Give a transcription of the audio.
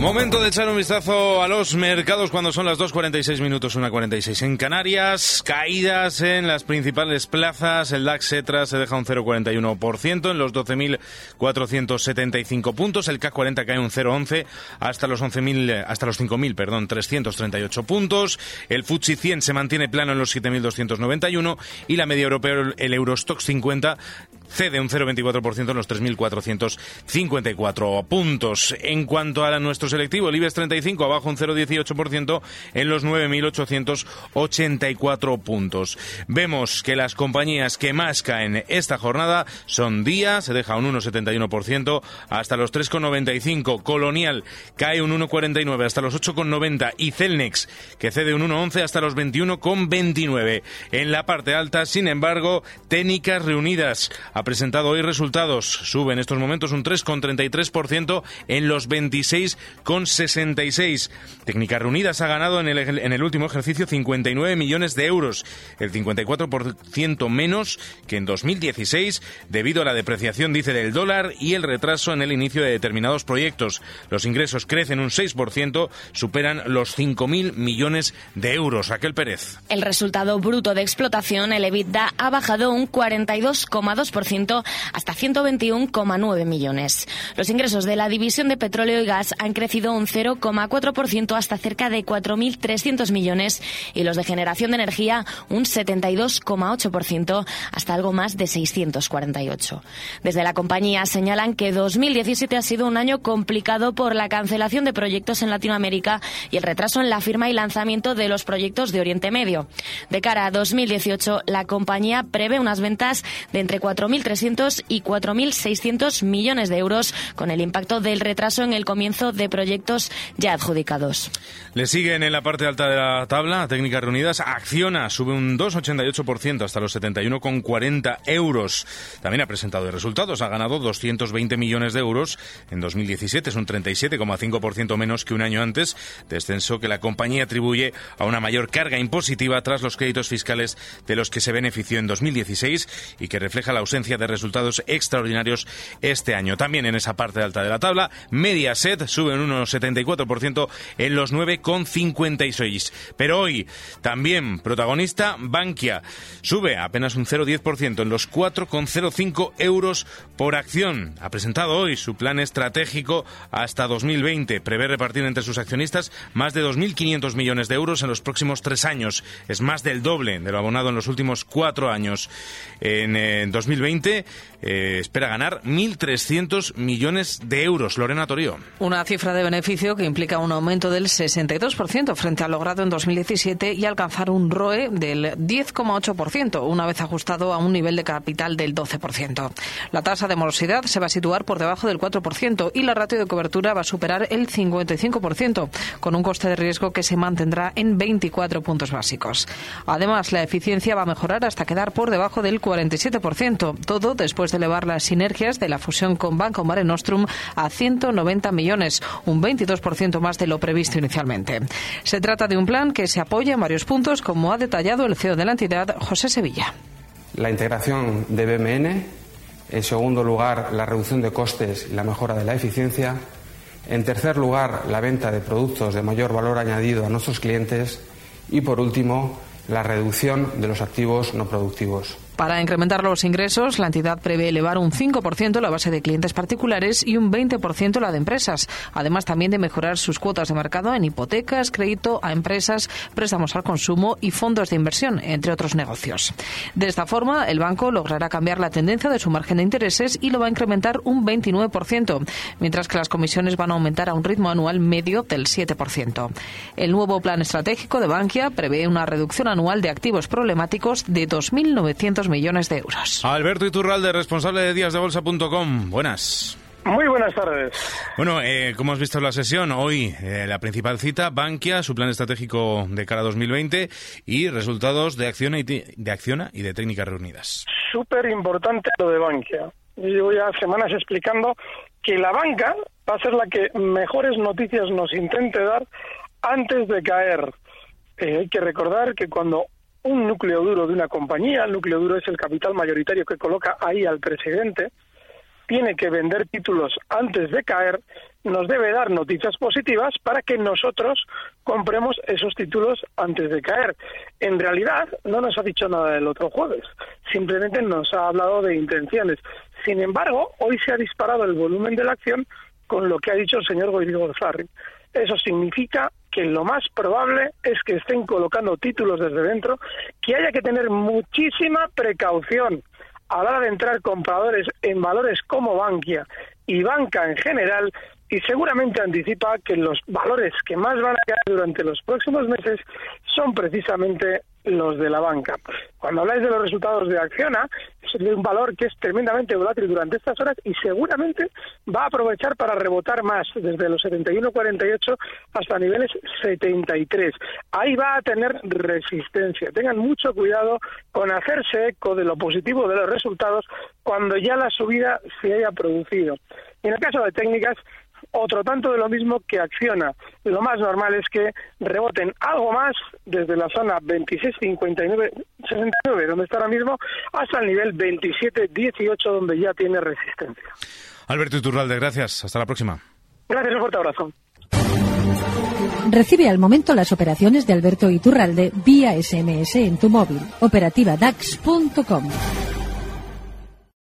Momento de echar un vistazo a los mercados cuando son las 2.46 minutos, 1.46 en Canarias. Caídas en las principales plazas. El DAX Etra se deja un 0,41% en los 12.475 puntos. El CAC 40 cae un 0,11 hasta los 11.000, hasta los 5.000, perdón, 338 puntos. El FTSE 100 se mantiene plano en los 7.291 y la media europea, el Eurostox 50, cede un 0,24% en los 3.454 puntos. En cuanto a nuestro selectivo, el IBEX 35 abajo un 0,18% en los 9.884 puntos. Vemos que las compañías que más caen esta jornada son Día, se deja un 1,71% hasta los 3,95. Colonial cae un 1,49 hasta los 8,90 y Celnex que cede un 1,11 hasta los 21,29. En la parte alta, sin embargo, Técnicas Reunidas ha presentado hoy resultados. Sube en estos momentos un 3,33% en los 26,66. Técnicas Reunidas ha ganado en el, en el último ejercicio 59 millones de euros, el 54% menos que en 2016 debido a la depreciación, dice, del dólar y el retraso en el inicio de determinados proyectos. Los ingresos crecen un 6%, superan los 5.000 millones de euros. Raquel Pérez. El resultado bruto de explotación, el EBITDA, ha bajado un 42,2% hasta 121,9 millones. Los ingresos de la división de petróleo y gas han crecido un 0,4% hasta cerca de 4.300 millones y los de generación de energía un 72,8% hasta algo más de 648. Desde la compañía señalan que 2017 ha sido un año complicado por la cancelación de proyectos en Latinoamérica y el retraso en la firma y lanzamiento de los proyectos de Oriente Medio. De cara a 2018, la compañía prevé unas ventas de entre 4.300 y 4.600 millones de euros con el impacto del retraso en el comienzo de proyectos ya adjudicados. Le siguen en la parte alta de la tabla, técnicas reunidas, Acciona sube un 2,88% hasta los 71,40 euros. También ha presentado resultados, ha ganado 220 millones de euros en 2017, es un 37,5% menos que un año antes, descenso que la compañía atribuye a una mayor carga impositiva tras los créditos fiscales de los que se benefició en 2016 y que refleja la ausencia de resultados extraordinarios este año. También en esa parte alta de la tabla, Mediaset sube un 1,74% en los 9,56. Pero hoy también protagonista Bankia sube apenas un 0,10% en los 4,05 euros por acción. Ha presentado hoy su plan estratégico hasta 2020. Prevé repartir entre sus accionistas más de 2.500 millones de euros en los próximos tres años. Es más del doble de lo abonado en los últimos cuatro años. En, en 2020 eh, espera ganar 1.300 millones de euros. Lorena Torío. Una cifra de beneficio que implica un aumento del 62% frente al logrado en 2017 y alcanzar un ROE del 10,8%, una vez ajustado a un nivel de capital del 12%. La tasa de morosidad se va a situar por debajo del 4% y la ratio de cobertura va a superar el 55%, con un coste de riesgo que se mantendrá en 24 puntos básicos. Además, la eficiencia va a mejorar hasta quedar por debajo del 47%, todo después de elevar las sinergias de la fusión con Banco Mare Nostrum a 190 millones, un 22% más de lo previsto inicialmente. Se trata de un plan que se apoya en varios puntos, como ha detallado el CEO de la entidad, José Sevilla. La integración de BMN, en segundo lugar, la reducción de costes y la mejora de la eficiencia, en tercer lugar, la venta de productos de mayor valor añadido a nuestros clientes y, por último, la reducción de los activos no productivos. Para incrementar los ingresos, la entidad prevé elevar un 5% la base de clientes particulares y un 20% la de empresas, además también de mejorar sus cuotas de mercado en hipotecas, crédito a empresas, préstamos al consumo y fondos de inversión, entre otros negocios. De esta forma, el banco logrará cambiar la tendencia de su margen de intereses y lo va a incrementar un 29%, mientras que las comisiones van a aumentar a un ritmo anual medio del 7%. El nuevo plan estratégico de Bankia prevé una reducción anual de activos problemáticos de 2.900 millones de euros. Alberto Iturralde, responsable de díasdebolsa.com. Buenas. Muy buenas tardes. Bueno, eh, como has visto la sesión, hoy eh, la principal cita, Bankia, su plan estratégico de cara a 2020 y resultados de Acciona y de, Acciona y de Técnicas Reunidas. Súper importante lo de Bankia. Llevo ya semanas explicando que la banca va a ser la que mejores noticias nos intente dar antes de caer. Eh, hay que recordar que cuando un núcleo duro de una compañía, el núcleo duro es el capital mayoritario que coloca ahí al presidente, tiene que vender títulos antes de caer, nos debe dar noticias positivas para que nosotros compremos esos títulos antes de caer. En realidad, no nos ha dicho nada del otro jueves, simplemente nos ha hablado de intenciones. Sin embargo, hoy se ha disparado el volumen de la acción con lo que ha dicho el señor Goirigo Zarri. Eso significa que lo más probable es que estén colocando títulos desde dentro, que haya que tener muchísima precaución a la hora de entrar compradores en valores como Bankia y banca en general y seguramente anticipa que los valores que más van a caer durante los próximos meses son precisamente los de la banca. Cuando habláis de los resultados de Acciona, es de un valor que es tremendamente volátil durante estas horas y seguramente va a aprovechar para rebotar más, desde los 71,48 hasta niveles 73. Ahí va a tener resistencia. Tengan mucho cuidado con hacerse eco de lo positivo de los resultados cuando ya la subida se haya producido. en el caso de técnicas, otro tanto de lo mismo que acciona. Lo más normal es que reboten algo más desde la zona 26.59.69, donde está ahora mismo, hasta el nivel 27.18, donde ya tiene resistencia. Alberto Iturralde, gracias. Hasta la próxima. Gracias, un fuerte abrazo. Recibe al momento las operaciones de Alberto Iturralde vía SMS en tu móvil. Operativa DAX.com.